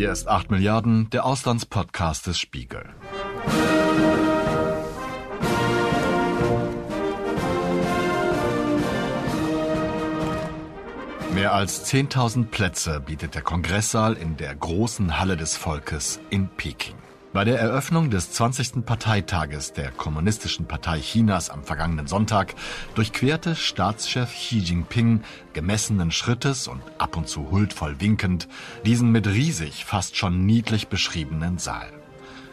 Hier ist 8 Milliarden, der Auslandspodcast des Spiegel. Mehr als 10.000 Plätze bietet der Kongresssaal in der großen Halle des Volkes in Peking. Bei der Eröffnung des 20. Parteitages der Kommunistischen Partei Chinas am vergangenen Sonntag durchquerte Staatschef Xi Jinping gemessenen Schrittes und ab und zu huldvoll winkend diesen mit riesig, fast schon niedlich beschriebenen Saal.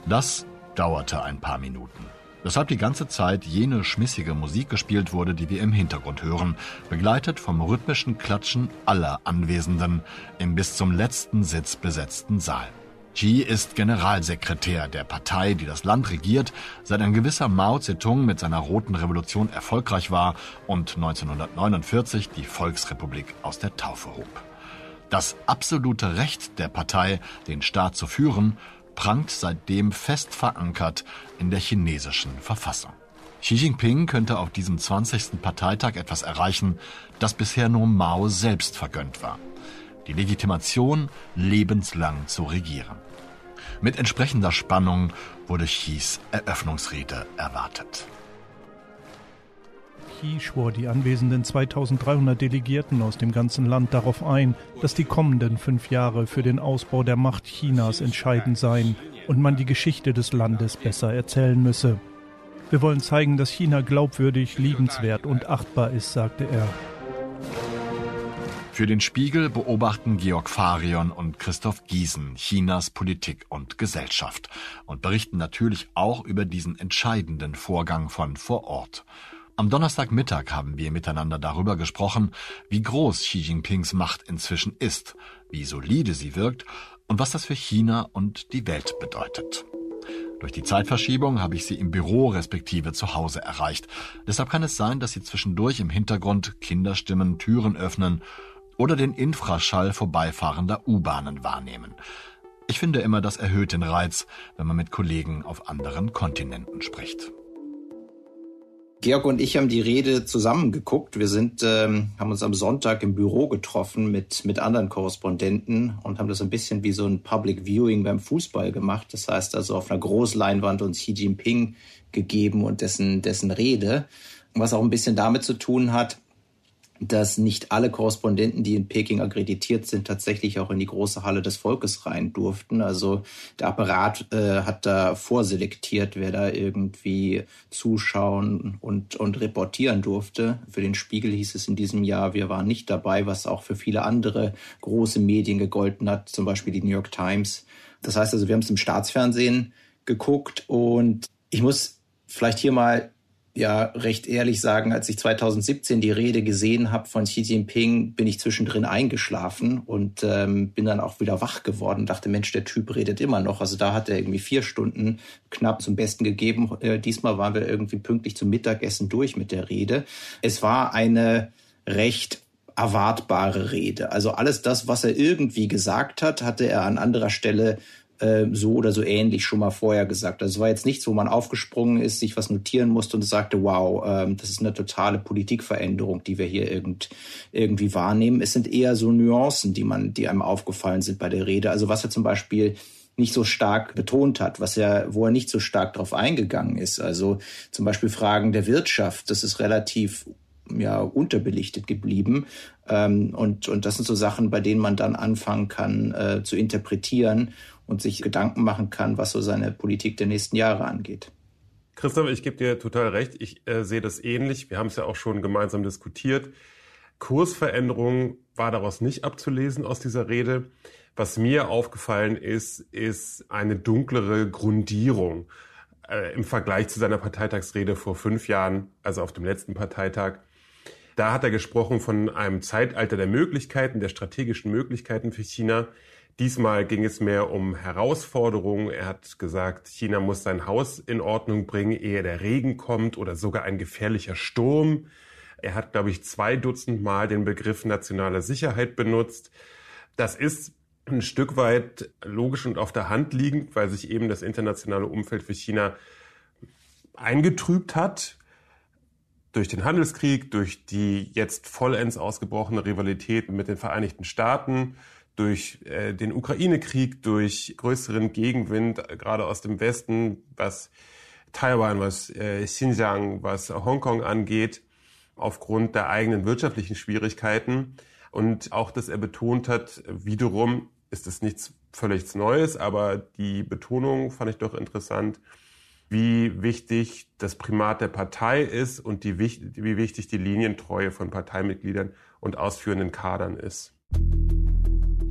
Das dauerte ein paar Minuten. Weshalb die ganze Zeit jene schmissige Musik gespielt wurde, die wir im Hintergrund hören, begleitet vom rhythmischen Klatschen aller Anwesenden im bis zum letzten Sitz besetzten Saal. Xi ist Generalsekretär der Partei, die das Land regiert, seit ein gewisser Mao Zedong mit seiner Roten Revolution erfolgreich war und 1949 die Volksrepublik aus der Taufe hob. Das absolute Recht der Partei, den Staat zu führen, prangt seitdem fest verankert in der chinesischen Verfassung. Xi Jinping könnte auf diesem 20. Parteitag etwas erreichen, das bisher nur Mao selbst vergönnt war. Die Legitimation, lebenslang zu regieren. Mit entsprechender Spannung wurde Xis Eröffnungsrede erwartet. Xi schwor die anwesenden 2300 Delegierten aus dem ganzen Land darauf ein, dass die kommenden fünf Jahre für den Ausbau der Macht Chinas entscheidend seien und man die Geschichte des Landes besser erzählen müsse. Wir wollen zeigen, dass China glaubwürdig, liebenswert und achtbar ist, sagte er. Für den Spiegel beobachten Georg Farion und Christoph Giesen Chinas Politik und Gesellschaft und berichten natürlich auch über diesen entscheidenden Vorgang von vor Ort. Am Donnerstagmittag haben wir miteinander darüber gesprochen, wie groß Xi Jinpings Macht inzwischen ist, wie solide sie wirkt und was das für China und die Welt bedeutet. Durch die Zeitverschiebung habe ich sie im Büro respektive zu Hause erreicht. Deshalb kann es sein, dass Sie zwischendurch im Hintergrund Kinderstimmen Türen öffnen oder den Infraschall vorbeifahrender U-Bahnen wahrnehmen. Ich finde immer, das erhöht den Reiz, wenn man mit Kollegen auf anderen Kontinenten spricht. Georg und ich haben die Rede zusammengeguckt. Wir sind, ähm, haben uns am Sonntag im Büro getroffen mit, mit anderen Korrespondenten und haben das ein bisschen wie so ein Public Viewing beim Fußball gemacht. Das heißt also auf einer Großleinwand uns Xi Jinping gegeben und dessen, dessen Rede. Was auch ein bisschen damit zu tun hat, dass nicht alle Korrespondenten, die in Peking akkreditiert sind, tatsächlich auch in die große Halle des Volkes rein durften. Also der Apparat äh, hat da vorselektiert, wer da irgendwie zuschauen und, und reportieren durfte. Für den Spiegel hieß es in diesem Jahr, wir waren nicht dabei, was auch für viele andere große Medien gegolten hat, zum Beispiel die New York Times. Das heißt also, wir haben es im Staatsfernsehen geguckt und ich muss vielleicht hier mal ja recht ehrlich sagen, als ich 2017 die Rede gesehen habe von Xi Jinping, bin ich zwischendrin eingeschlafen und ähm, bin dann auch wieder wach geworden. Dachte, Mensch, der Typ redet immer noch. Also da hat er irgendwie vier Stunden knapp zum Besten gegeben. Äh, diesmal waren wir irgendwie pünktlich zum Mittagessen durch mit der Rede. Es war eine recht erwartbare Rede. Also alles das, was er irgendwie gesagt hat, hatte er an anderer Stelle äh, so oder so ähnlich schon mal vorher gesagt. Also es war jetzt nichts, wo man aufgesprungen ist, sich was notieren musste und sagte, wow, ähm, das ist eine totale Politikveränderung, die wir hier irgend, irgendwie wahrnehmen. Es sind eher so Nuancen, die man, die einem aufgefallen sind bei der Rede. Also was er zum Beispiel nicht so stark betont hat, was er, wo er nicht so stark drauf eingegangen ist. Also zum Beispiel Fragen der Wirtschaft, das ist relativ ja unterbelichtet geblieben. Ähm, und, und das sind so Sachen, bei denen man dann anfangen kann äh, zu interpretieren und sich Gedanken machen kann, was so seine Politik der nächsten Jahre angeht. Christoph, ich gebe dir total recht. Ich äh, sehe das ähnlich. Wir haben es ja auch schon gemeinsam diskutiert. Kursveränderung war daraus nicht abzulesen aus dieser Rede. Was mir aufgefallen ist, ist eine dunklere Grundierung äh, im Vergleich zu seiner Parteitagsrede vor fünf Jahren, also auf dem letzten Parteitag. Da hat er gesprochen von einem Zeitalter der Möglichkeiten, der strategischen Möglichkeiten für China. Diesmal ging es mehr um Herausforderungen. Er hat gesagt, China muss sein Haus in Ordnung bringen, ehe der Regen kommt oder sogar ein gefährlicher Sturm. Er hat, glaube ich, zwei Dutzend Mal den Begriff nationale Sicherheit benutzt. Das ist ein Stück weit logisch und auf der Hand liegend, weil sich eben das internationale Umfeld für China eingetrübt hat durch den Handelskrieg, durch die jetzt vollends ausgebrochene Rivalität mit den Vereinigten Staaten, durch äh, den Ukraine-Krieg, durch größeren Gegenwind, äh, gerade aus dem Westen, was Taiwan, was äh, Xinjiang, was Hongkong angeht, aufgrund der eigenen wirtschaftlichen Schwierigkeiten. Und auch, dass er betont hat, wiederum ist es nichts völlig Neues, aber die Betonung fand ich doch interessant, wie wichtig das Primat der Partei ist und die, wie wichtig die Linientreue von Parteimitgliedern und ausführenden Kadern ist.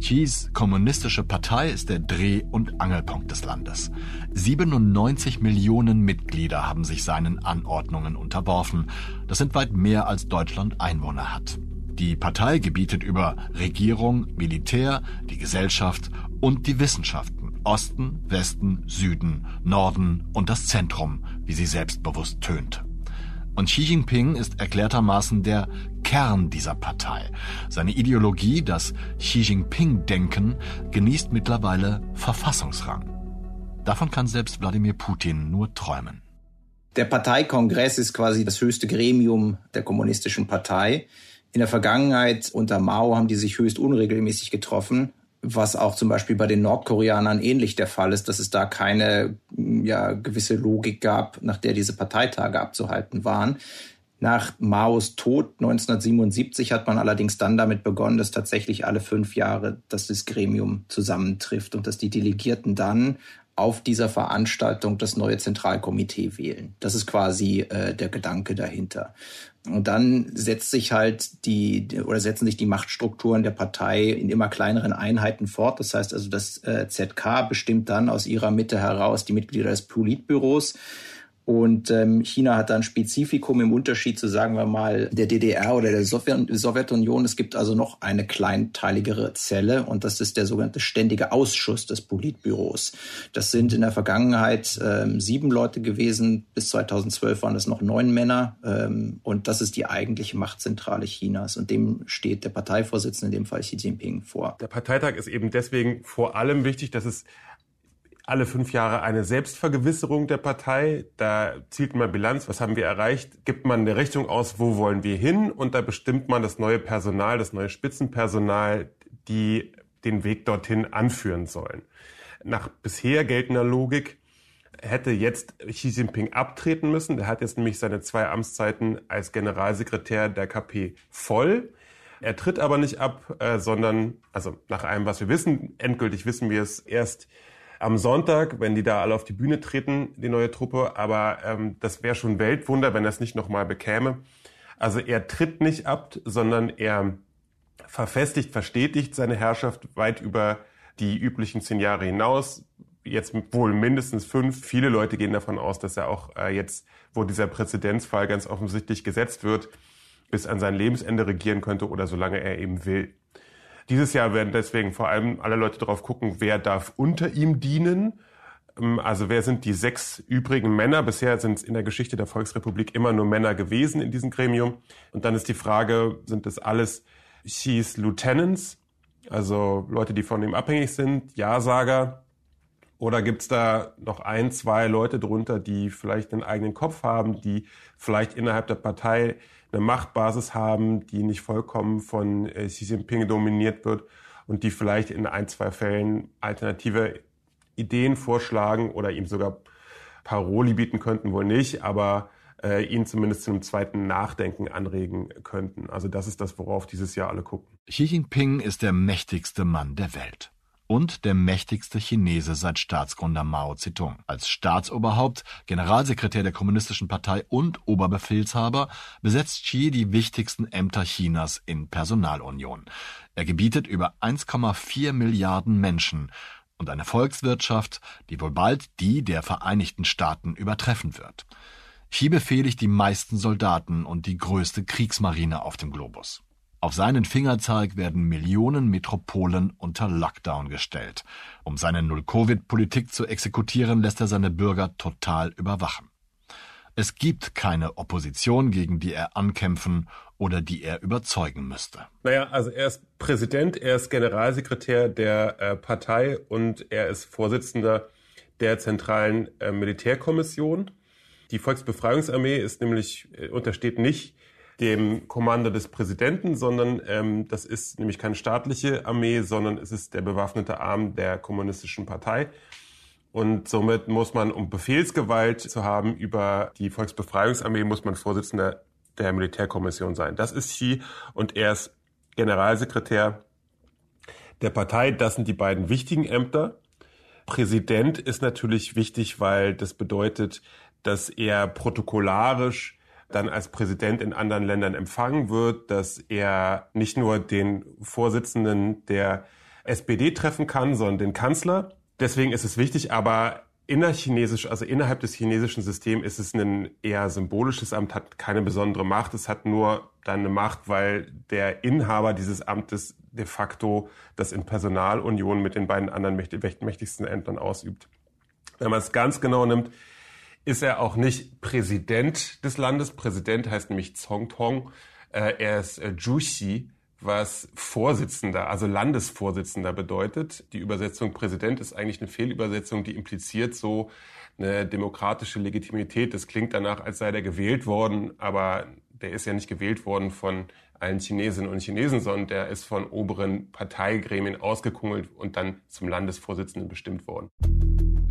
Xis kommunistische Partei ist der Dreh- und Angelpunkt des Landes. 97 Millionen Mitglieder haben sich seinen Anordnungen unterworfen. Das sind weit mehr als Deutschland Einwohner hat. Die Partei gebietet über Regierung, Militär, die Gesellschaft und die Wissenschaften. Osten, Westen, Süden, Norden und das Zentrum, wie sie selbstbewusst tönt. Und Xi Jinping ist erklärtermaßen der Kern dieser Partei. Seine Ideologie, das Xi Jinping-Denken, genießt mittlerweile Verfassungsrang. Davon kann selbst Wladimir Putin nur träumen. Der Parteikongress ist quasi das höchste Gremium der kommunistischen Partei. In der Vergangenheit unter Mao haben die sich höchst unregelmäßig getroffen was auch zum Beispiel bei den Nordkoreanern ähnlich der Fall ist, dass es da keine ja, gewisse Logik gab, nach der diese Parteitage abzuhalten waren. Nach Maos Tod 1977 hat man allerdings dann damit begonnen, dass tatsächlich alle fünf Jahre dass das Gremium zusammentrifft und dass die Delegierten dann auf dieser Veranstaltung das neue Zentralkomitee wählen. Das ist quasi äh, der Gedanke dahinter. Und dann setzt sich halt die oder setzen sich die Machtstrukturen der Partei in immer kleineren Einheiten fort. Das heißt also, das äh, ZK bestimmt dann aus ihrer Mitte heraus die Mitglieder des Politbüros. Und ähm, China hat da ein Spezifikum im Unterschied zu, sagen wir mal, der DDR oder der Sowjetunion. Es gibt also noch eine kleinteiligere Zelle und das ist der sogenannte Ständige Ausschuss des Politbüros. Das sind in der Vergangenheit ähm, sieben Leute gewesen. Bis 2012 waren das noch neun Männer. Ähm, und das ist die eigentliche Machtzentrale Chinas. Und dem steht der Parteivorsitzende, in dem Fall Xi Jinping, vor. Der Parteitag ist eben deswegen vor allem wichtig, dass es alle fünf Jahre eine Selbstvergewisserung der Partei. Da zielt man Bilanz, was haben wir erreicht, gibt man eine Richtung aus, wo wollen wir hin und da bestimmt man das neue Personal, das neue Spitzenpersonal, die den Weg dorthin anführen sollen. Nach bisher geltender Logik hätte jetzt Xi Jinping abtreten müssen. Der hat jetzt nämlich seine zwei Amtszeiten als Generalsekretär der KP voll. Er tritt aber nicht ab, äh, sondern, also nach allem, was wir wissen, endgültig wissen wir es erst am Sonntag, wenn die da alle auf die Bühne treten, die neue Truppe. Aber ähm, das wäre schon Weltwunder, wenn er es nicht nochmal bekäme. Also er tritt nicht ab, sondern er verfestigt, verstetigt seine Herrschaft weit über die üblichen zehn Jahre hinaus. Jetzt wohl mindestens fünf. Viele Leute gehen davon aus, dass er auch äh, jetzt, wo dieser Präzedenzfall ganz offensichtlich gesetzt wird, bis an sein Lebensende regieren könnte oder solange er eben will. Dieses Jahr werden deswegen vor allem alle Leute darauf gucken, wer darf unter ihm dienen. Ähm, also wer sind die sechs übrigen Männer? Bisher sind es in der Geschichte der Volksrepublik immer nur Männer gewesen in diesem Gremium. Und dann ist die Frage, sind das alles Xis Lieutenants, also Leute, die von ihm abhängig sind, Ja-Sager? Oder gibt's da noch ein, zwei Leute drunter, die vielleicht einen eigenen Kopf haben, die vielleicht innerhalb der Partei eine Machtbasis haben, die nicht vollkommen von äh, Xi Jinping dominiert wird und die vielleicht in ein, zwei Fällen alternative Ideen vorschlagen oder ihm sogar Paroli bieten könnten, wohl nicht, aber äh, ihn zumindest zu einem zweiten Nachdenken anregen könnten. Also das ist das, worauf dieses Jahr alle gucken. Xi Jinping ist der mächtigste Mann der Welt und der mächtigste Chinese seit Staatsgründer Mao Zedong. Als Staatsoberhaupt, Generalsekretär der Kommunistischen Partei und Oberbefehlshaber besetzt Xi die wichtigsten Ämter Chinas in Personalunion. Er gebietet über 1,4 Milliarden Menschen und eine Volkswirtschaft, die wohl bald die der Vereinigten Staaten übertreffen wird. Xi befehligt die meisten Soldaten und die größte Kriegsmarine auf dem Globus. Auf seinen Fingerzeig werden Millionen Metropolen unter Lockdown gestellt. Um seine Null-Covid-Politik zu exekutieren, lässt er seine Bürger total überwachen. Es gibt keine Opposition, gegen die er ankämpfen oder die er überzeugen müsste. Naja, also er ist Präsident, er ist Generalsekretär der äh, Partei und er ist Vorsitzender der zentralen äh, Militärkommission. Die Volksbefreiungsarmee ist nämlich, äh, untersteht nicht dem Kommando des Präsidenten, sondern ähm, das ist nämlich keine staatliche Armee, sondern es ist der bewaffnete Arm der kommunistischen Partei. Und somit muss man, um Befehlsgewalt zu haben über die Volksbefreiungsarmee, muss man Vorsitzender der Militärkommission sein. Das ist Xi und er ist Generalsekretär der Partei. Das sind die beiden wichtigen Ämter. Präsident ist natürlich wichtig, weil das bedeutet, dass er protokollarisch dann als Präsident in anderen Ländern empfangen wird, dass er nicht nur den Vorsitzenden der SPD treffen kann, sondern den Kanzler. Deswegen ist es wichtig, aber innerchinesisch, also innerhalb des chinesischen Systems ist es ein eher symbolisches Amt, hat keine besondere Macht. Es hat nur dann eine Macht, weil der Inhaber dieses Amtes de facto das in Personalunion mit den beiden anderen mächtigsten Ämtern ausübt. Wenn man es ganz genau nimmt, ist er auch nicht Präsident des Landes. Präsident heißt nämlich Zongtong. Äh, er ist äh, Juxi, was Vorsitzender, also Landesvorsitzender bedeutet. Die Übersetzung Präsident ist eigentlich eine Fehlübersetzung, die impliziert so eine demokratische Legitimität. Das klingt danach, als sei der gewählt worden, aber der ist ja nicht gewählt worden von allen Chinesinnen und Chinesen, sondern der ist von oberen Parteigremien ausgekungelt und dann zum Landesvorsitzenden bestimmt worden.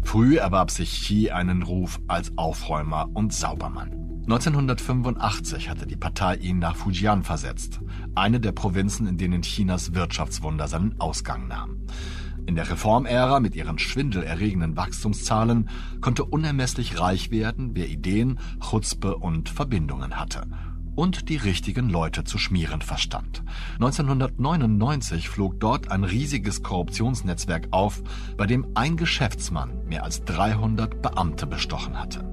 Früh erwarb sich Xi einen Ruf als Aufräumer und Saubermann. 1985 hatte die Partei ihn nach Fujian versetzt, eine der Provinzen, in denen Chinas Wirtschaftswunder seinen Ausgang nahm. In der Reformära mit ihren schwindelerregenden Wachstumszahlen konnte unermesslich reich werden, wer Ideen, Chutzpe und Verbindungen hatte und die richtigen Leute zu schmieren verstand. 1999 flog dort ein riesiges Korruptionsnetzwerk auf, bei dem ein Geschäftsmann mehr als 300 Beamte bestochen hatte.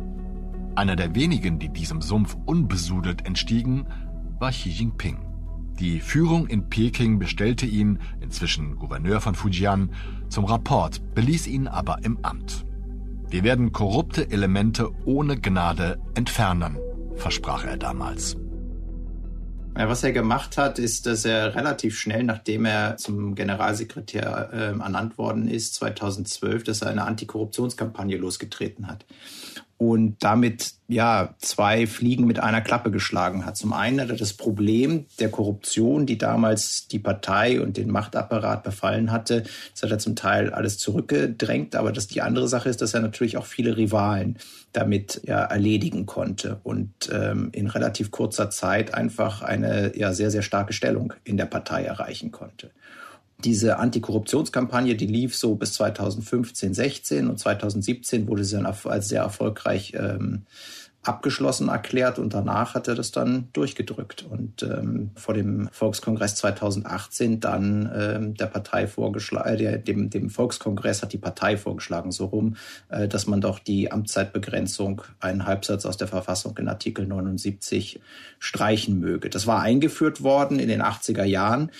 Einer der wenigen, die diesem Sumpf unbesudelt entstiegen, war Xi Jinping. Die Führung in Peking bestellte ihn, inzwischen Gouverneur von Fujian, zum Rapport, beließ ihn aber im Amt. Wir werden korrupte Elemente ohne Gnade entfernen, versprach er damals. Ja, was er gemacht hat, ist, dass er relativ schnell, nachdem er zum Generalsekretär äh, ernannt worden ist, 2012, dass er eine Antikorruptionskampagne losgetreten hat und damit ja zwei Fliegen mit einer Klappe geschlagen hat. Zum einen hat er das Problem der Korruption, die damals die Partei und den Machtapparat befallen hatte, das hat er zum Teil alles zurückgedrängt, aber das die andere Sache ist, dass er natürlich auch viele Rivalen damit ja erledigen konnte und ähm, in relativ kurzer Zeit einfach eine ja sehr sehr starke Stellung in der Partei erreichen konnte. Diese Antikorruptionskampagne, die lief so bis 2015, 16 und 2017 wurde sie dann als sehr erfolgreich ähm, abgeschlossen erklärt und danach hat er das dann durchgedrückt und ähm, vor dem Volkskongress 2018 dann ähm, der Partei vorgeschlagen, äh, dem, dem Volkskongress hat die Partei vorgeschlagen, so rum, äh, dass man doch die Amtszeitbegrenzung, einen Halbsatz aus der Verfassung in Artikel 79 streichen möge. Das war eingeführt worden in den 80er Jahren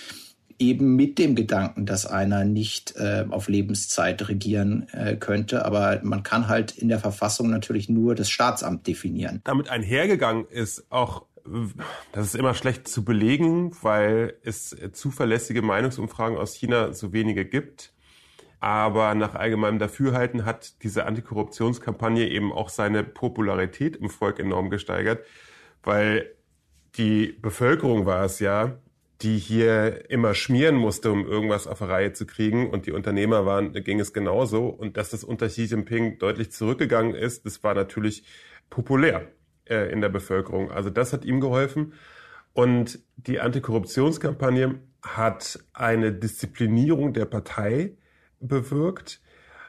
eben mit dem Gedanken, dass einer nicht äh, auf Lebenszeit regieren äh, könnte. Aber man kann halt in der Verfassung natürlich nur das Staatsamt definieren. Damit einhergegangen ist auch das ist immer schlecht zu belegen, weil es zuverlässige Meinungsumfragen aus China so wenige gibt. Aber nach allgemeinem Dafürhalten hat diese Antikorruptionskampagne eben auch seine Popularität im Volk enorm gesteigert, weil die Bevölkerung war es ja, die hier immer schmieren musste, um irgendwas auf die Reihe zu kriegen. Und die Unternehmer waren, ging es genauso. Und dass das unter Xi Jinping deutlich zurückgegangen ist, das war natürlich populär äh, in der Bevölkerung. Also das hat ihm geholfen. Und die Antikorruptionskampagne hat eine Disziplinierung der Partei bewirkt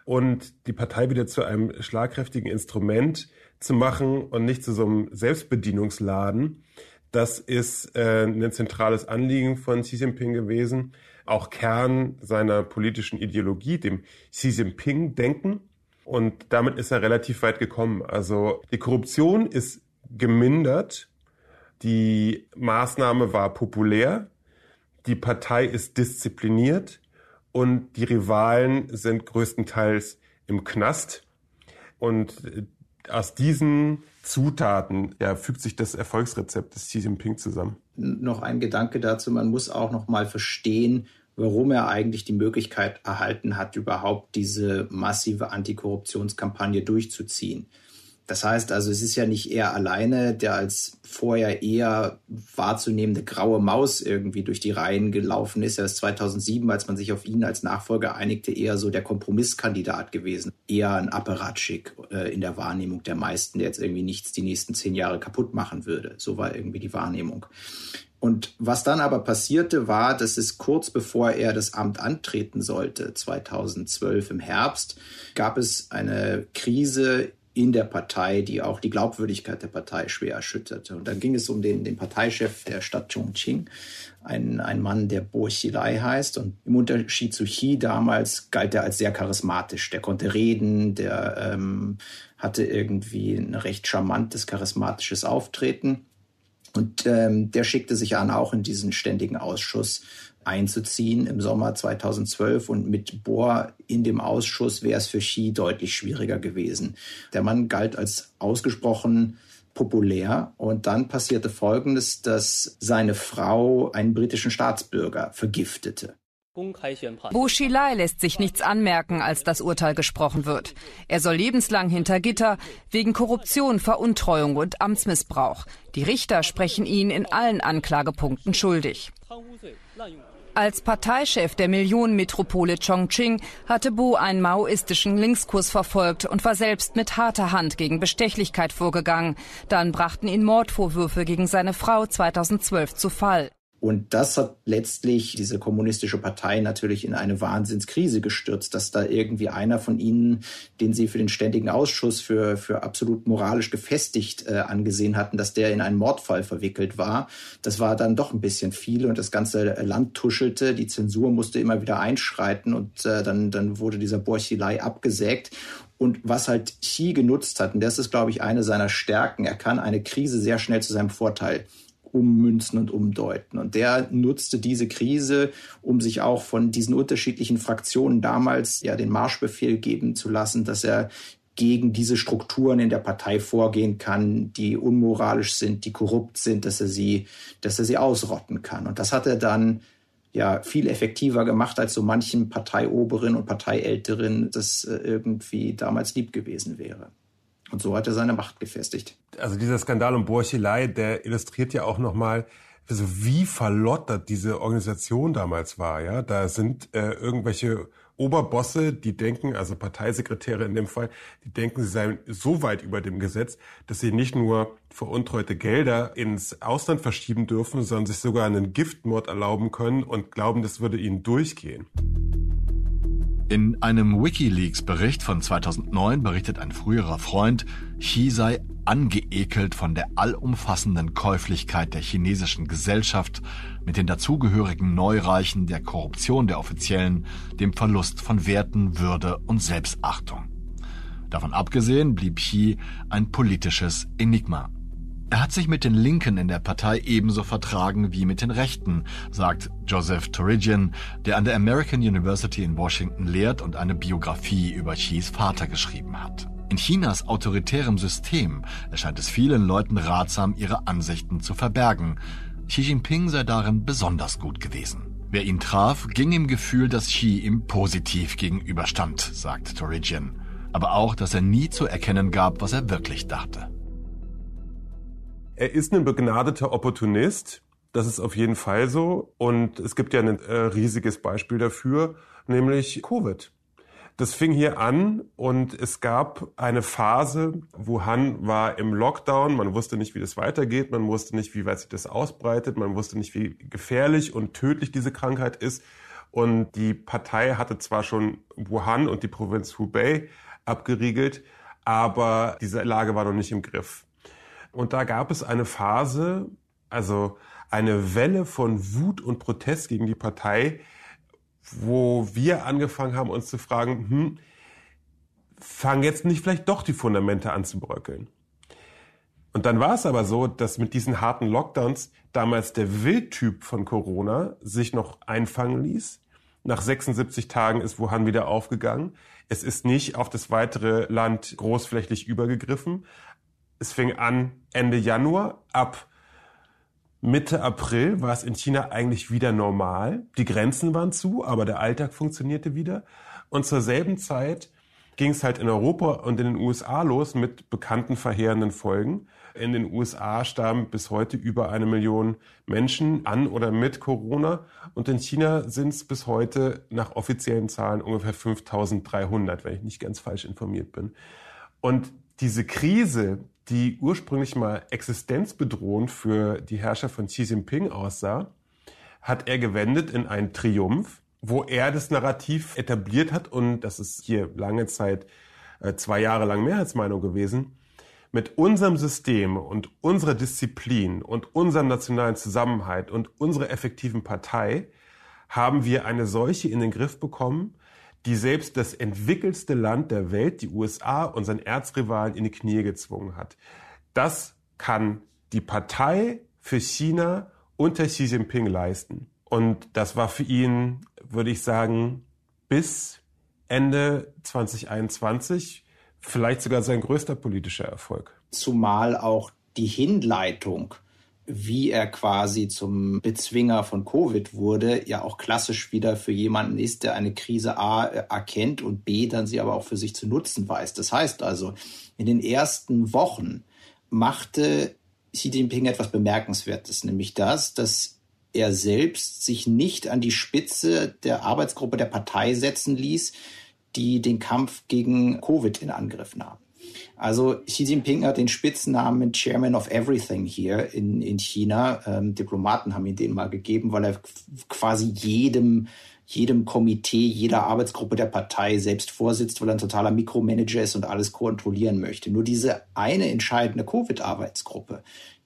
und die Partei wieder zu einem schlagkräftigen Instrument zu machen und nicht zu so einem Selbstbedienungsladen, das ist äh, ein zentrales Anliegen von Xi Jinping gewesen, auch Kern seiner politischen Ideologie, dem Xi Jinping-Denken. Und damit ist er relativ weit gekommen. Also die Korruption ist gemindert, die Maßnahme war populär, die Partei ist diszipliniert und die Rivalen sind größtenteils im Knast. Und aus diesen Zutaten ja, fügt sich das Erfolgsrezept des Xi Jinping zusammen. Noch ein Gedanke dazu, man muss auch noch mal verstehen, warum er eigentlich die Möglichkeit erhalten hat, überhaupt diese massive Antikorruptionskampagne durchzuziehen. Das heißt also, es ist ja nicht er alleine, der als vorher eher wahrzunehmende graue Maus irgendwie durch die Reihen gelaufen ist. Er ist 2007, als man sich auf ihn als Nachfolger einigte, eher so der Kompromisskandidat gewesen. Eher ein Apparatschik äh, in der Wahrnehmung der meisten, der jetzt irgendwie nichts die nächsten zehn Jahre kaputt machen würde. So war irgendwie die Wahrnehmung. Und was dann aber passierte, war, dass es kurz bevor er das Amt antreten sollte, 2012 im Herbst, gab es eine Krise in der Partei, die auch die Glaubwürdigkeit der Partei schwer erschütterte. Und dann ging es um den, den Parteichef der Stadt Chongqing, ein, ein Mann, der Bo Xilai heißt. Und im Unterschied zu Xi damals galt er als sehr charismatisch. Der konnte reden, der ähm, hatte irgendwie ein recht charmantes, charismatisches Auftreten. Und ähm, der schickte sich an, auch in diesen ständigen Ausschuss einzuziehen im Sommer 2012 und mit Bohr in dem Ausschuss wäre es für Xi deutlich schwieriger gewesen. Der Mann galt als ausgesprochen populär und dann passierte Folgendes, dass seine Frau einen britischen Staatsbürger vergiftete. Bu Xilai lässt sich nichts anmerken, als das Urteil gesprochen wird. Er soll lebenslang hinter Gitter wegen Korruption, Veruntreuung und Amtsmissbrauch. Die Richter sprechen ihn in allen Anklagepunkten schuldig. Als Parteichef der Millionenmetropole Chongqing hatte Bo einen maoistischen Linkskurs verfolgt und war selbst mit harter Hand gegen Bestechlichkeit vorgegangen. Dann brachten ihn Mordvorwürfe gegen seine Frau 2012 zu Fall. Und das hat letztlich diese kommunistische Partei natürlich in eine Wahnsinnskrise gestürzt, dass da irgendwie einer von ihnen, den sie für den ständigen Ausschuss für, für absolut moralisch gefestigt äh, angesehen hatten, dass der in einen Mordfall verwickelt war. Das war dann doch ein bisschen viel und das ganze Land tuschelte. Die Zensur musste immer wieder einschreiten und äh, dann, dann wurde dieser Borchelei abgesägt. Und was halt Xi genutzt hat, und das ist, glaube ich, eine seiner Stärken, er kann eine Krise sehr schnell zu seinem Vorteil ummünzen und umdeuten. Und der nutzte diese Krise, um sich auch von diesen unterschiedlichen Fraktionen damals ja den Marschbefehl geben zu lassen, dass er gegen diese Strukturen in der Partei vorgehen kann, die unmoralisch sind, die korrupt sind, dass er sie, dass er sie ausrotten kann. Und das hat er dann ja viel effektiver gemacht, als so manchen Parteioberen und Parteiälteren das äh, irgendwie damals lieb gewesen wäre. Und so hat er seine Macht gefestigt. Also dieser Skandal um Borchelei, der illustriert ja auch nochmal, also wie verlottert diese Organisation damals war. Ja, Da sind äh, irgendwelche Oberbosse, die denken, also Parteisekretäre in dem Fall, die denken, sie seien so weit über dem Gesetz, dass sie nicht nur veruntreute Gelder ins Ausland verschieben dürfen, sondern sich sogar einen Giftmord erlauben können und glauben, das würde ihnen durchgehen. In einem Wikileaks-Bericht von 2009 berichtet ein früherer Freund, Xi sei angeekelt von der allumfassenden Käuflichkeit der chinesischen Gesellschaft mit den dazugehörigen Neureichen der Korruption der Offiziellen, dem Verlust von Werten, Würde und Selbstachtung. Davon abgesehen blieb Xi ein politisches Enigma. Er hat sich mit den Linken in der Partei ebenso vertragen wie mit den Rechten, sagt Joseph Torigian, der an der American University in Washington lehrt und eine Biografie über Xis Vater geschrieben hat. In Chinas autoritärem System erscheint es vielen Leuten ratsam, ihre Ansichten zu verbergen. Xi Jinping sei darin besonders gut gewesen. Wer ihn traf, ging im Gefühl, dass Xi ihm positiv gegenüberstand, sagt Torigian. Aber auch, dass er nie zu erkennen gab, was er wirklich dachte. Er ist ein begnadeter Opportunist. Das ist auf jeden Fall so. Und es gibt ja ein äh, riesiges Beispiel dafür, nämlich Covid. Das fing hier an und es gab eine Phase, Wuhan war im Lockdown, man wusste nicht, wie das weitergeht, man wusste nicht, wie weit sich das ausbreitet, man wusste nicht, wie gefährlich und tödlich diese Krankheit ist. Und die Partei hatte zwar schon Wuhan und die Provinz Hubei abgeriegelt, aber diese Lage war noch nicht im Griff. Und da gab es eine Phase, also eine Welle von Wut und Protest gegen die Partei, wo wir angefangen haben, uns zu fragen, hm, fangen jetzt nicht vielleicht doch die Fundamente an zu bröckeln. Und dann war es aber so, dass mit diesen harten Lockdowns damals der Wildtyp von Corona sich noch einfangen ließ. Nach 76 Tagen ist Wuhan wieder aufgegangen. Es ist nicht auf das weitere Land großflächig übergegriffen, es fing an Ende Januar. Ab Mitte April war es in China eigentlich wieder normal. Die Grenzen waren zu, aber der Alltag funktionierte wieder. Und zur selben Zeit ging es halt in Europa und in den USA los mit bekannten verheerenden Folgen. In den USA starben bis heute über eine Million Menschen an oder mit Corona. Und in China sind es bis heute nach offiziellen Zahlen ungefähr 5300, wenn ich nicht ganz falsch informiert bin. Und diese Krise, die ursprünglich mal existenzbedrohend für die Herrscher von Xi Jinping aussah, hat er gewendet in einen Triumph, wo er das Narrativ etabliert hat. Und das ist hier lange Zeit äh, zwei Jahre lang Mehrheitsmeinung gewesen, mit unserem System und unserer Disziplin und unserem nationalen Zusammenhalt und unserer effektiven Partei haben wir eine solche in den Griff bekommen, die selbst das entwickelste Land der Welt, die USA, unseren Erzrivalen in die Knie gezwungen hat. Das kann die Partei für China unter Xi Jinping leisten. Und das war für ihn, würde ich sagen, bis Ende 2021 vielleicht sogar sein größter politischer Erfolg. Zumal auch die Hinleitung, wie er quasi zum Bezwinger von Covid wurde, ja auch klassisch wieder für jemanden ist, der eine Krise A erkennt und B dann sie aber auch für sich zu nutzen weiß. Das heißt also, in den ersten Wochen machte Xi Jinping etwas Bemerkenswertes, nämlich das, dass er selbst sich nicht an die Spitze der Arbeitsgruppe der Partei setzen ließ, die den Kampf gegen Covid in Angriff nahm. Also Xi Jinping hat den Spitznamen Chairman of Everything hier in, in China. Ähm, Diplomaten haben ihn den mal gegeben, weil er quasi jedem jedem Komitee, jeder Arbeitsgruppe der Partei selbst vorsitzt, weil er ein totaler Mikromanager ist und alles kontrollieren möchte. Nur diese eine entscheidende Covid-Arbeitsgruppe,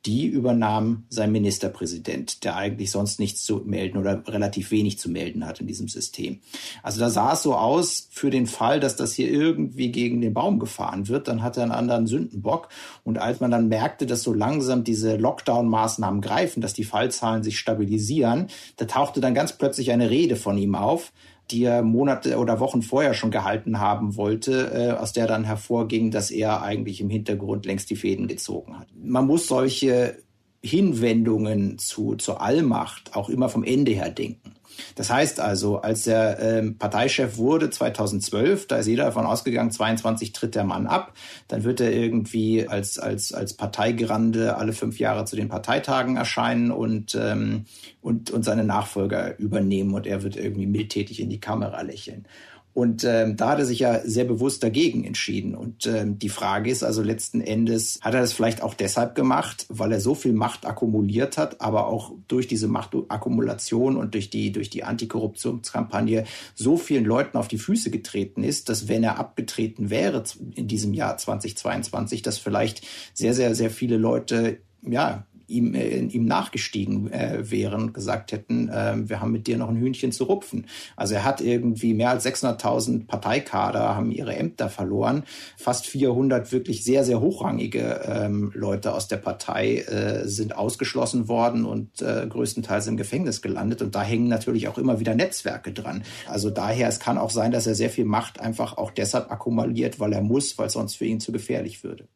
die übernahm sein Ministerpräsident, der eigentlich sonst nichts zu melden oder relativ wenig zu melden hat in diesem System. Also da sah es so aus, für den Fall, dass das hier irgendwie gegen den Baum gefahren wird, dann hat er einen anderen Sündenbock. Und als man dann merkte, dass so langsam diese Lockdown-Maßnahmen greifen, dass die Fallzahlen sich stabilisieren, da tauchte dann ganz plötzlich eine Rede von ihm auf, die er Monate oder Wochen vorher schon gehalten haben wollte, äh, aus der dann hervorging, dass er eigentlich im Hintergrund längst die Fäden gezogen hat. Man muss solche Hinwendungen zu, zur Allmacht auch immer vom Ende her denken. Das heißt also, als er ähm, Parteichef wurde 2012, da ist jeder davon ausgegangen, 22 tritt der Mann ab, dann wird er irgendwie als als als Parteigerande alle fünf Jahre zu den Parteitagen erscheinen und ähm, und und seine Nachfolger übernehmen und er wird irgendwie mildtätig in die Kamera lächeln. Und ähm, da hat er sich ja sehr bewusst dagegen entschieden. Und ähm, die Frage ist also letzten Endes, hat er das vielleicht auch deshalb gemacht, weil er so viel Macht akkumuliert hat, aber auch durch diese Machtakkumulation und durch die, durch die Antikorruptionskampagne so vielen Leuten auf die Füße getreten ist, dass wenn er abgetreten wäre in diesem Jahr 2022, dass vielleicht sehr, sehr, sehr viele Leute ja, ihm, äh, ihm nachgestiegen äh, wären, gesagt hätten, äh, wir haben mit dir noch ein Hühnchen zu rupfen. Also er hat irgendwie mehr als 600.000 Parteikader haben ihre Ämter verloren, fast 400 wirklich sehr, sehr hochrangige ähm, Leute aus der Partei äh, sind ausgeschlossen worden und äh, größtenteils im Gefängnis gelandet und da hängen natürlich auch immer wieder Netzwerke dran. Also daher, es kann auch sein, dass er sehr viel Macht einfach auch deshalb akkumuliert, weil er muss, weil sonst für ihn zu gefährlich würde.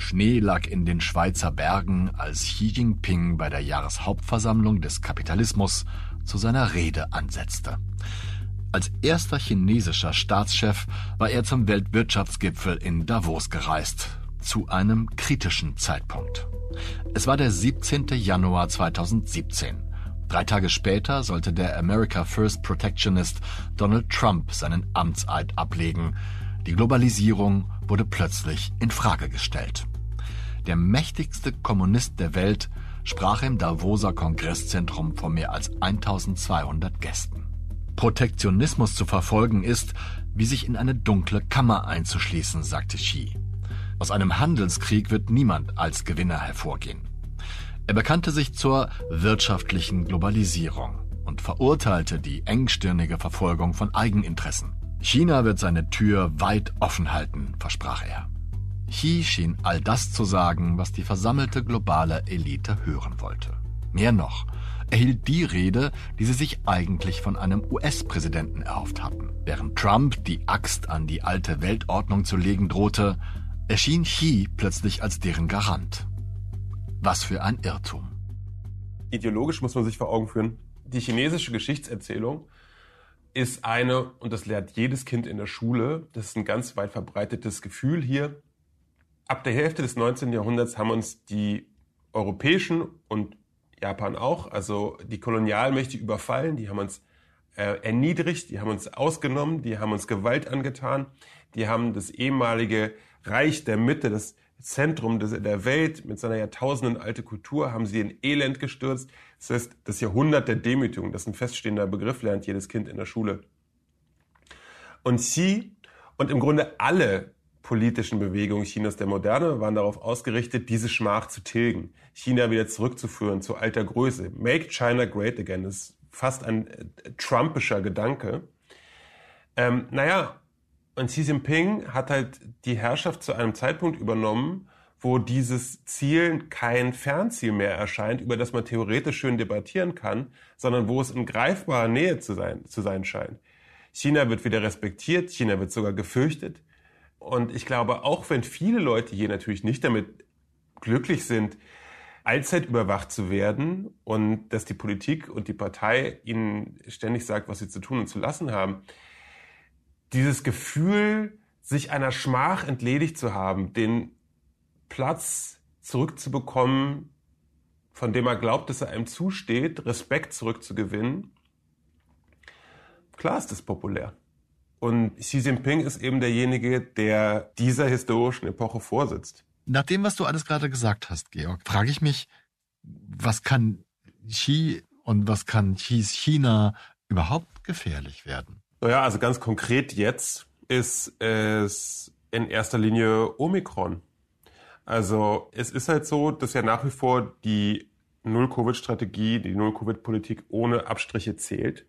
Schnee lag in den Schweizer Bergen, als Xi Jinping bei der Jahreshauptversammlung des Kapitalismus zu seiner Rede ansetzte. Als erster chinesischer Staatschef war er zum Weltwirtschaftsgipfel in Davos gereist, zu einem kritischen Zeitpunkt. Es war der 17. Januar 2017. Drei Tage später sollte der America First Protectionist Donald Trump seinen Amtseid ablegen. Die Globalisierung wurde plötzlich in Frage gestellt. Der mächtigste Kommunist der Welt sprach im Davoser Kongresszentrum vor mehr als 1200 Gästen. Protektionismus zu verfolgen ist, wie sich in eine dunkle Kammer einzuschließen, sagte Xi. Aus einem Handelskrieg wird niemand als Gewinner hervorgehen. Er bekannte sich zur wirtschaftlichen Globalisierung und verurteilte die engstirnige Verfolgung von Eigeninteressen. China wird seine Tür weit offen halten, versprach er. Xi schien all das zu sagen, was die versammelte globale Elite hören wollte. Mehr noch, er hielt die Rede, die sie sich eigentlich von einem US-Präsidenten erhofft hatten. Während Trump die Axt an die alte Weltordnung zu legen drohte, erschien Xi plötzlich als deren Garant. Was für ein Irrtum. Ideologisch muss man sich vor Augen führen, die chinesische Geschichtserzählung ist eine, und das lernt jedes Kind in der Schule, das ist ein ganz weit verbreitetes Gefühl hier. Ab der Hälfte des 19. Jahrhunderts haben uns die europäischen und Japan auch, also die Kolonialmächte überfallen, die haben uns äh, erniedrigt, die haben uns ausgenommen, die haben uns Gewalt angetan, die haben das ehemalige Reich der Mitte, das Zentrum der Welt mit seiner Jahrtausenden alte Kultur, haben sie in Elend gestürzt. Das heißt, das Jahrhundert der Demütigung, das ist ein feststehender Begriff, lernt jedes Kind in der Schule. Und Xi und im Grunde alle politischen Bewegungen Chinas der Moderne waren darauf ausgerichtet, diese Schmach zu tilgen, China wieder zurückzuführen zu alter Größe. Make China great again ist fast ein äh, trumpischer Gedanke. Ähm, naja, und Xi Jinping hat halt die Herrschaft zu einem Zeitpunkt übernommen, wo dieses Ziel kein Fernziel mehr erscheint, über das man theoretisch schön debattieren kann, sondern wo es in greifbarer Nähe zu sein, zu sein scheint. China wird wieder respektiert, China wird sogar gefürchtet. Und ich glaube, auch wenn viele Leute hier natürlich nicht damit glücklich sind, allzeit überwacht zu werden und dass die Politik und die Partei ihnen ständig sagt, was sie zu tun und zu lassen haben, dieses Gefühl, sich einer Schmach entledigt zu haben, den Platz zurückzubekommen, von dem er glaubt, dass er einem zusteht, Respekt zurückzugewinnen, klar ist das populär. Und Xi Jinping ist eben derjenige, der dieser historischen Epoche vorsitzt. Nach dem, was du alles gerade gesagt hast, Georg, frage ich mich, was kann Xi und was kann Xis China überhaupt gefährlich werden? Naja, also ganz konkret jetzt ist es in erster Linie Omikron. Also es ist halt so, dass ja nach wie vor die Null-Covid-Strategie, die Null-Covid-Politik ohne Abstriche zählt.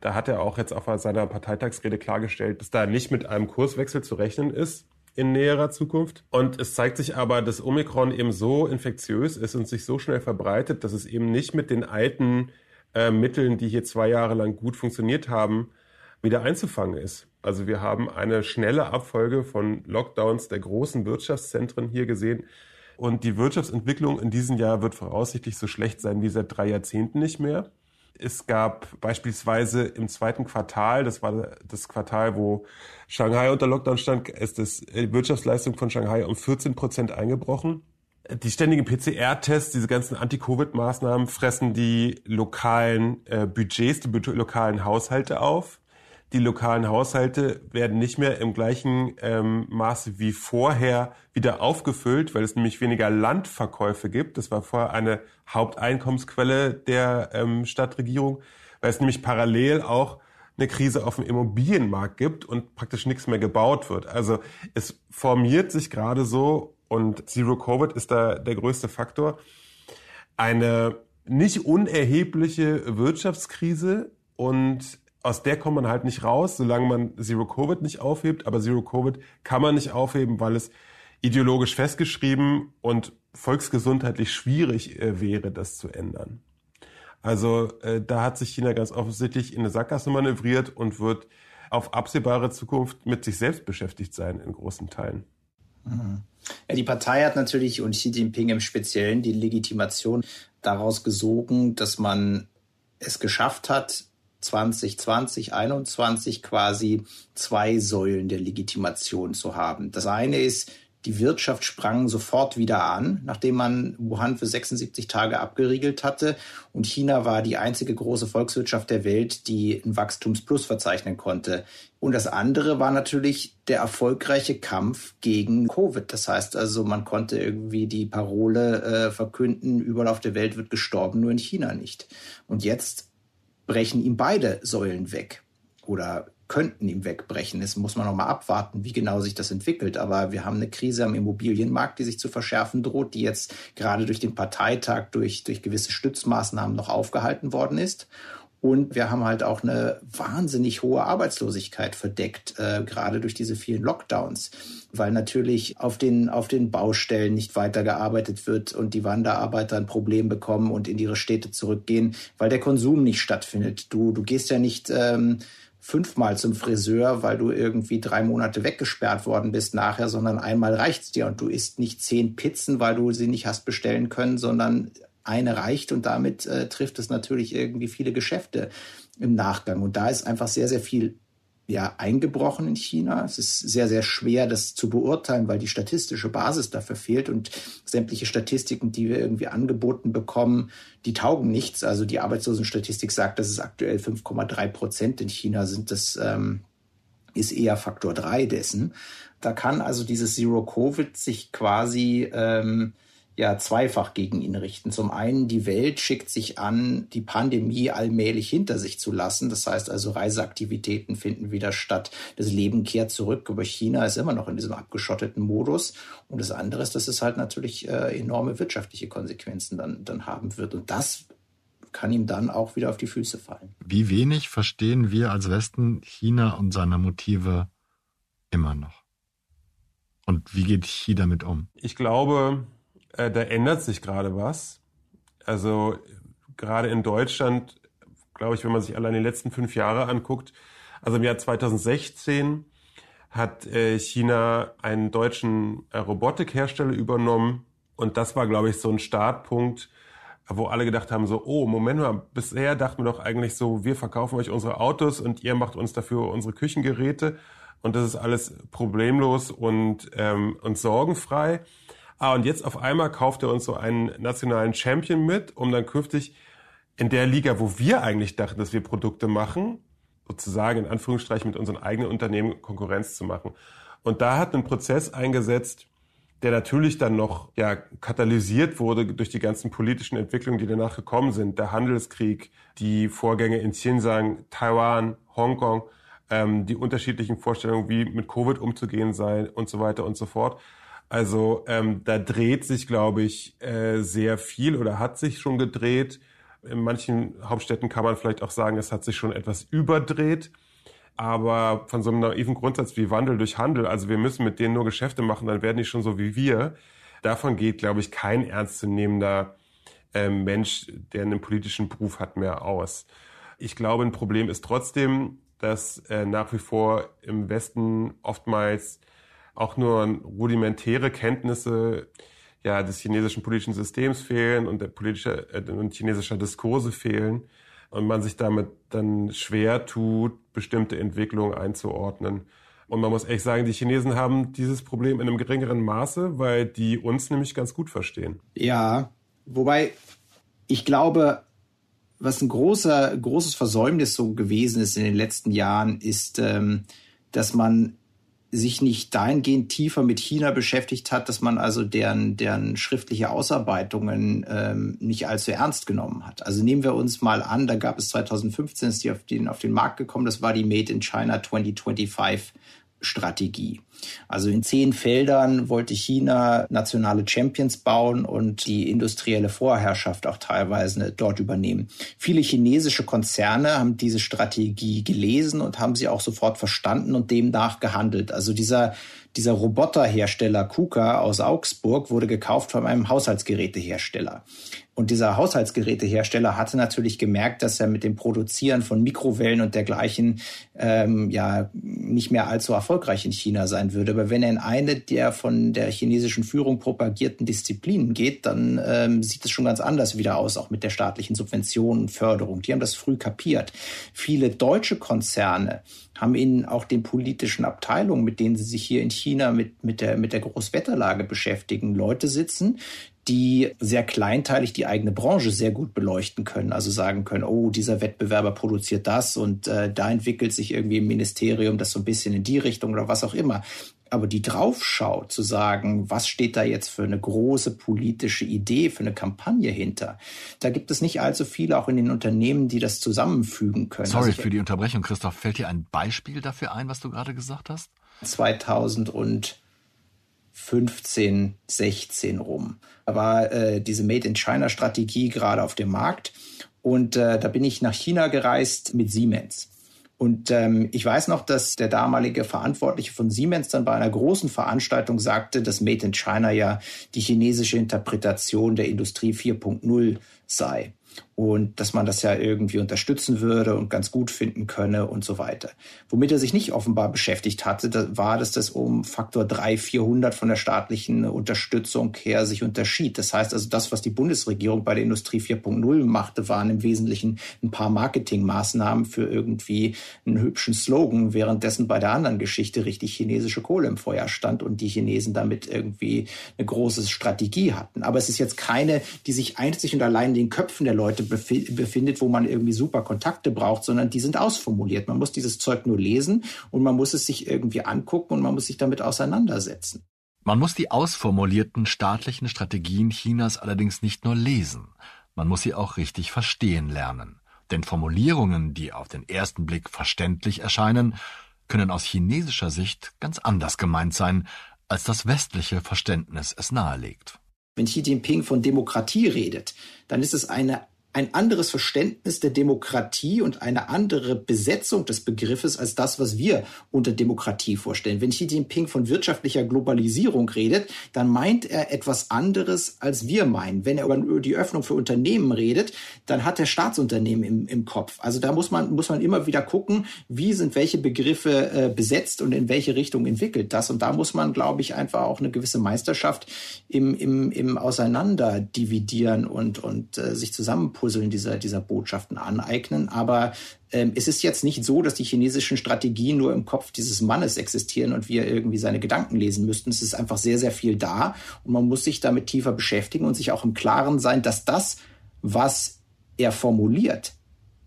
Da hat er auch jetzt auf seiner Parteitagsrede klargestellt, dass da nicht mit einem Kurswechsel zu rechnen ist in näherer Zukunft. Und es zeigt sich aber, dass Omikron eben so infektiös ist und sich so schnell verbreitet, dass es eben nicht mit den alten äh, Mitteln, die hier zwei Jahre lang gut funktioniert haben, wieder einzufangen ist. Also wir haben eine schnelle Abfolge von Lockdowns der großen Wirtschaftszentren hier gesehen. Und die Wirtschaftsentwicklung in diesem Jahr wird voraussichtlich so schlecht sein wie seit drei Jahrzehnten nicht mehr. Es gab beispielsweise im zweiten Quartal, das war das Quartal, wo Shanghai unter Lockdown stand, ist das, die Wirtschaftsleistung von Shanghai um 14 Prozent eingebrochen. Die ständigen PCR-Tests, diese ganzen Anti-Covid-Maßnahmen fressen die lokalen äh, Budgets, die lokalen Haushalte auf die lokalen Haushalte werden nicht mehr im gleichen ähm, Maße wie vorher wieder aufgefüllt, weil es nämlich weniger Landverkäufe gibt. Das war vorher eine Haupteinkommensquelle der ähm, Stadtregierung, weil es nämlich parallel auch eine Krise auf dem Immobilienmarkt gibt und praktisch nichts mehr gebaut wird. Also es formiert sich gerade so und Zero Covid ist da der größte Faktor. Eine nicht unerhebliche Wirtschaftskrise und aus der kommt man halt nicht raus, solange man Zero Covid nicht aufhebt. Aber Zero Covid kann man nicht aufheben, weil es ideologisch festgeschrieben und volksgesundheitlich schwierig äh, wäre, das zu ändern. Also äh, da hat sich China ganz offensichtlich in eine Sackgasse manövriert und wird auf absehbare Zukunft mit sich selbst beschäftigt sein in großen Teilen. Mhm. Ja, die Partei hat natürlich und Xi Jinping im Speziellen die Legitimation daraus gesogen, dass man es geschafft hat, 2020, 2021 quasi zwei Säulen der Legitimation zu haben. Das eine ist, die Wirtschaft sprang sofort wieder an, nachdem man Wuhan für 76 Tage abgeriegelt hatte. Und China war die einzige große Volkswirtschaft der Welt, die ein Wachstumsplus verzeichnen konnte. Und das andere war natürlich der erfolgreiche Kampf gegen Covid. Das heißt also, man konnte irgendwie die Parole äh, verkünden, überall auf der Welt wird gestorben, nur in China nicht. Und jetzt brechen ihm beide Säulen weg oder könnten ihm wegbrechen. Es muss man noch mal abwarten, wie genau sich das entwickelt. Aber wir haben eine Krise am Immobilienmarkt, die sich zu verschärfen droht, die jetzt gerade durch den Parteitag, durch, durch gewisse Stützmaßnahmen noch aufgehalten worden ist. Und wir haben halt auch eine wahnsinnig hohe Arbeitslosigkeit verdeckt, äh, gerade durch diese vielen Lockdowns, weil natürlich auf den, auf den Baustellen nicht weitergearbeitet wird und die Wanderarbeiter ein Problem bekommen und in ihre Städte zurückgehen, weil der Konsum nicht stattfindet. Du, du gehst ja nicht ähm, fünfmal zum Friseur, weil du irgendwie drei Monate weggesperrt worden bist nachher, sondern einmal reicht's dir und du isst nicht zehn Pizzen, weil du sie nicht hast bestellen können, sondern eine reicht und damit äh, trifft es natürlich irgendwie viele Geschäfte im Nachgang. Und da ist einfach sehr, sehr viel ja, eingebrochen in China. Es ist sehr, sehr schwer, das zu beurteilen, weil die statistische Basis dafür fehlt und sämtliche Statistiken, die wir irgendwie angeboten bekommen, die taugen nichts. Also die Arbeitslosenstatistik sagt, dass es aktuell 5,3 Prozent in China sind. Das ähm, ist eher Faktor drei dessen. Da kann also dieses Zero Covid sich quasi ähm, ja zweifach gegen ihn richten. Zum einen, die Welt schickt sich an, die Pandemie allmählich hinter sich zu lassen. Das heißt also, Reiseaktivitäten finden wieder statt. Das Leben kehrt zurück. Aber China ist immer noch in diesem abgeschotteten Modus. Und das andere ist, dass es halt natürlich äh, enorme wirtschaftliche Konsequenzen dann, dann haben wird. Und das kann ihm dann auch wieder auf die Füße fallen. Wie wenig verstehen wir als Westen China und seine Motive immer noch? Und wie geht Xi damit um? Ich glaube, äh, da ändert sich gerade was. Also gerade in Deutschland, glaube ich, wenn man sich allein die letzten fünf Jahre anguckt, also im Jahr 2016 hat äh, China einen deutschen äh, Robotikhersteller übernommen und das war, glaube ich, so ein Startpunkt, wo alle gedacht haben, so, oh, Moment mal, bisher dachten wir doch eigentlich so, wir verkaufen euch unsere Autos und ihr macht uns dafür unsere Küchengeräte und das ist alles problemlos und, ähm, und sorgenfrei. Ah, und jetzt auf einmal kauft er uns so einen nationalen Champion mit, um dann künftig in der Liga, wo wir eigentlich dachten, dass wir Produkte machen, sozusagen in Anführungsstrichen mit unseren eigenen Unternehmen Konkurrenz zu machen. Und da hat ein Prozess eingesetzt, der natürlich dann noch ja, katalysiert wurde durch die ganzen politischen Entwicklungen, die danach gekommen sind. Der Handelskrieg, die Vorgänge in Xinjiang, Taiwan, Hongkong, ähm, die unterschiedlichen Vorstellungen, wie mit Covid umzugehen sei und so weiter und so fort. Also ähm, da dreht sich, glaube ich, äh, sehr viel oder hat sich schon gedreht. In manchen Hauptstädten kann man vielleicht auch sagen, es hat sich schon etwas überdreht. Aber von so einem naiven Grundsatz wie Wandel durch Handel, also wir müssen mit denen nur Geschäfte machen, dann werden die schon so wie wir. Davon geht, glaube ich, kein ernstzunehmender äh, Mensch, der einen politischen Beruf hat, mehr aus. Ich glaube, ein Problem ist trotzdem, dass äh, nach wie vor im Westen oftmals auch nur rudimentäre Kenntnisse ja, des chinesischen politischen Systems fehlen und der politische äh, und chinesischer Diskurse fehlen und man sich damit dann schwer tut, bestimmte Entwicklungen einzuordnen. Und man muss echt sagen, die Chinesen haben dieses Problem in einem geringeren Maße, weil die uns nämlich ganz gut verstehen. Ja, wobei ich glaube, was ein großer, großes Versäumnis so gewesen ist in den letzten Jahren, ist, ähm, dass man sich nicht dahingehend tiefer mit China beschäftigt hat, dass man also deren, deren schriftliche Ausarbeitungen ähm, nicht allzu ernst genommen hat. Also nehmen wir uns mal an, da gab es 2015, ist die auf den, auf den Markt gekommen, das war die Made in China 2025 Strategie. Also in zehn Feldern wollte China nationale Champions bauen und die industrielle Vorherrschaft auch teilweise dort übernehmen. Viele chinesische Konzerne haben diese Strategie gelesen und haben sie auch sofort verstanden und demnach gehandelt. Also dieser dieser Roboterhersteller KUKA aus Augsburg wurde gekauft von einem Haushaltsgerätehersteller. Und dieser Haushaltsgerätehersteller hatte natürlich gemerkt, dass er mit dem Produzieren von Mikrowellen und dergleichen ähm, ja nicht mehr allzu erfolgreich in China sein würde. Aber wenn er in eine der von der chinesischen Führung propagierten Disziplinen geht, dann ähm, sieht es schon ganz anders wieder aus, auch mit der staatlichen Subvention und Förderung. Die haben das früh kapiert. Viele deutsche Konzerne haben in auch den politischen Abteilungen, mit denen sie sich hier in China mit, mit, der, mit der Großwetterlage beschäftigen, Leute sitzen, die sehr kleinteilig die eigene Branche sehr gut beleuchten können. Also sagen können, oh, dieser Wettbewerber produziert das und äh, da entwickelt sich irgendwie im Ministerium das so ein bisschen in die Richtung oder was auch immer. Aber die draufschaut, zu sagen, was steht da jetzt für eine große politische Idee, für eine Kampagne hinter, da gibt es nicht allzu viele auch in den Unternehmen, die das zusammenfügen können. Sorry also für die Unterbrechung, Christoph. Fällt dir ein Beispiel dafür ein, was du gerade gesagt hast? 2015, 16 rum. Da war äh, diese Made in China Strategie gerade auf dem Markt. Und äh, da bin ich nach China gereist mit Siemens. Und ähm, ich weiß noch, dass der damalige Verantwortliche von Siemens dann bei einer großen Veranstaltung sagte, dass Made in China ja die chinesische Interpretation der Industrie 4.0 sei. Und dass man das ja irgendwie unterstützen würde und ganz gut finden könne und so weiter. Womit er sich nicht offenbar beschäftigt hatte, war, dass das um Faktor 3, 400 von der staatlichen Unterstützung her sich unterschied. Das heißt also, das, was die Bundesregierung bei der Industrie 4.0 machte, waren im Wesentlichen ein paar Marketingmaßnahmen für irgendwie einen hübschen Slogan, währenddessen bei der anderen Geschichte richtig chinesische Kohle im Feuer stand und die Chinesen damit irgendwie eine große Strategie hatten. Aber es ist jetzt keine, die sich einzig und allein in den Köpfen der Leute befindet, wo man irgendwie super Kontakte braucht, sondern die sind ausformuliert. Man muss dieses Zeug nur lesen und man muss es sich irgendwie angucken und man muss sich damit auseinandersetzen. Man muss die ausformulierten staatlichen Strategien Chinas allerdings nicht nur lesen, man muss sie auch richtig verstehen lernen. Denn Formulierungen, die auf den ersten Blick verständlich erscheinen, können aus chinesischer Sicht ganz anders gemeint sein, als das westliche Verständnis es nahelegt. Wenn Xi Jinping von Demokratie redet, dann ist es eine ein anderes Verständnis der Demokratie und eine andere Besetzung des Begriffes als das, was wir unter Demokratie vorstellen. Wenn Xi Jinping von wirtschaftlicher Globalisierung redet, dann meint er etwas anderes, als wir meinen. Wenn er über die Öffnung für Unternehmen redet, dann hat er Staatsunternehmen im, im Kopf. Also da muss man, muss man immer wieder gucken, wie sind welche Begriffe äh, besetzt und in welche Richtung entwickelt das. Und da muss man, glaube ich, einfach auch eine gewisse Meisterschaft im, im, im Auseinanderdividieren und, und äh, sich zusammen Puzzeln dieser, dieser Botschaften aneignen. Aber ähm, es ist jetzt nicht so, dass die chinesischen Strategien nur im Kopf dieses Mannes existieren und wir irgendwie seine Gedanken lesen müssten. Es ist einfach sehr, sehr viel da und man muss sich damit tiefer beschäftigen und sich auch im Klaren sein, dass das, was er formuliert,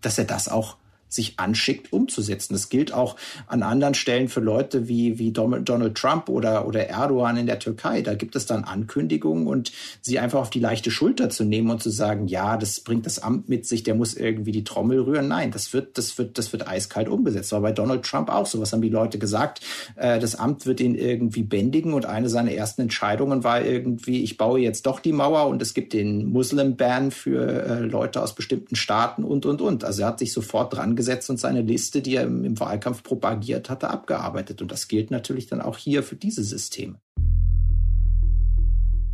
dass er das auch sich anschickt, umzusetzen. Das gilt auch an anderen Stellen für Leute wie, wie Donald Trump oder, oder Erdogan in der Türkei. Da gibt es dann Ankündigungen und sie einfach auf die leichte Schulter zu nehmen und zu sagen, ja, das bringt das Amt mit sich, der muss irgendwie die Trommel rühren. Nein, das wird, das wird, das wird eiskalt umgesetzt. War bei Donald Trump auch so. Was haben die Leute gesagt? Äh, das Amt wird ihn irgendwie bändigen und eine seiner ersten Entscheidungen war irgendwie, ich baue jetzt doch die Mauer und es gibt den Muslim-Ban für äh, Leute aus bestimmten Staaten und, und, und. Also er hat sich sofort dran gesetzt hingesetzt und seine Liste, die er im, Wahlkampf propagiert hatte, abgearbeitet. Und das gilt natürlich dann auch hier für diese Systeme.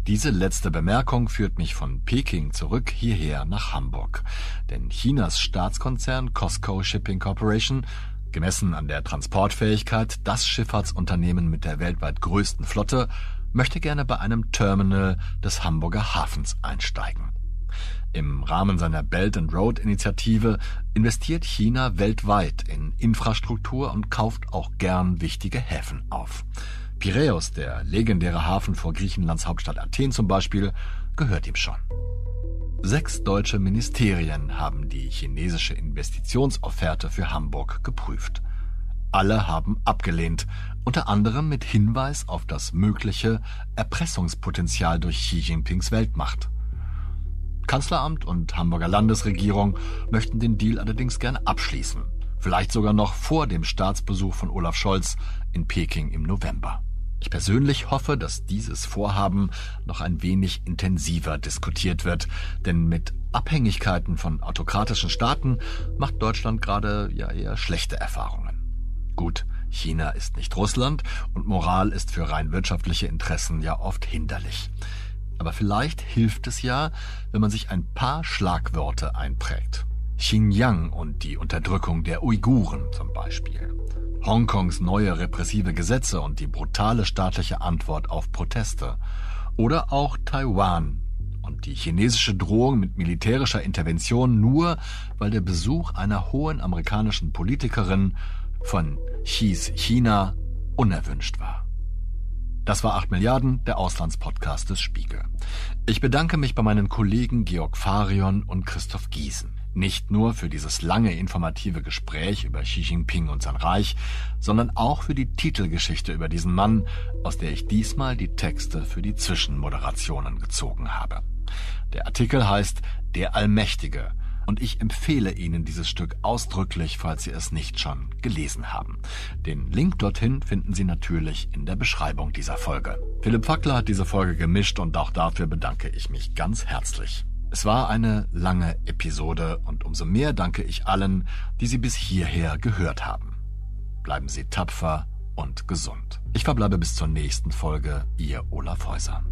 Diese letzte Bemerkung führt mich von Peking zurück hierher nach Hamburg. Denn Chinas Staatskonzern Costco Shipping Corporation, gemessen an der Transportfähigkeit das Schifffahrtsunternehmen mit der weltweit größten Flotte, möchte gerne bei einem Terminal des Hamburger Hafens einsteigen. Im Rahmen seiner Belt and Road Initiative investiert China weltweit in Infrastruktur und kauft auch gern wichtige Häfen auf. Piräus, der legendäre Hafen vor Griechenlands Hauptstadt Athen zum Beispiel, gehört ihm schon. Sechs deutsche Ministerien haben die chinesische Investitionsofferte für Hamburg geprüft. Alle haben abgelehnt, unter anderem mit Hinweis auf das mögliche Erpressungspotenzial durch Xi Jinpings Weltmacht. Kanzleramt und Hamburger Landesregierung möchten den Deal allerdings gern abschließen. Vielleicht sogar noch vor dem Staatsbesuch von Olaf Scholz in Peking im November. Ich persönlich hoffe, dass dieses Vorhaben noch ein wenig intensiver diskutiert wird, denn mit Abhängigkeiten von autokratischen Staaten macht Deutschland gerade ja eher schlechte Erfahrungen. Gut, China ist nicht Russland und Moral ist für rein wirtschaftliche Interessen ja oft hinderlich. Aber vielleicht hilft es ja, wenn man sich ein paar Schlagwörter einprägt. Xinjiang und die Unterdrückung der Uiguren zum Beispiel. Hongkongs neue repressive Gesetze und die brutale staatliche Antwort auf Proteste. Oder auch Taiwan und die chinesische Drohung mit militärischer Intervention nur, weil der Besuch einer hohen amerikanischen Politikerin von Xis China unerwünscht war. Das war 8 Milliarden, der Auslandspodcast des Spiegel. Ich bedanke mich bei meinen Kollegen Georg Farion und Christoph Giesen. Nicht nur für dieses lange informative Gespräch über Xi Jinping und sein Reich, sondern auch für die Titelgeschichte über diesen Mann, aus der ich diesmal die Texte für die Zwischenmoderationen gezogen habe. Der Artikel heißt Der Allmächtige und ich empfehle Ihnen dieses Stück ausdrücklich, falls Sie es nicht schon gelesen haben. Den Link dorthin finden Sie natürlich in der Beschreibung dieser Folge. Philipp Fackler hat diese Folge gemischt und auch dafür bedanke ich mich ganz herzlich. Es war eine lange Episode und umso mehr danke ich allen, die sie bis hierher gehört haben. Bleiben Sie tapfer und gesund. Ich verbleibe bis zur nächsten Folge, Ihr Olaf Häuser.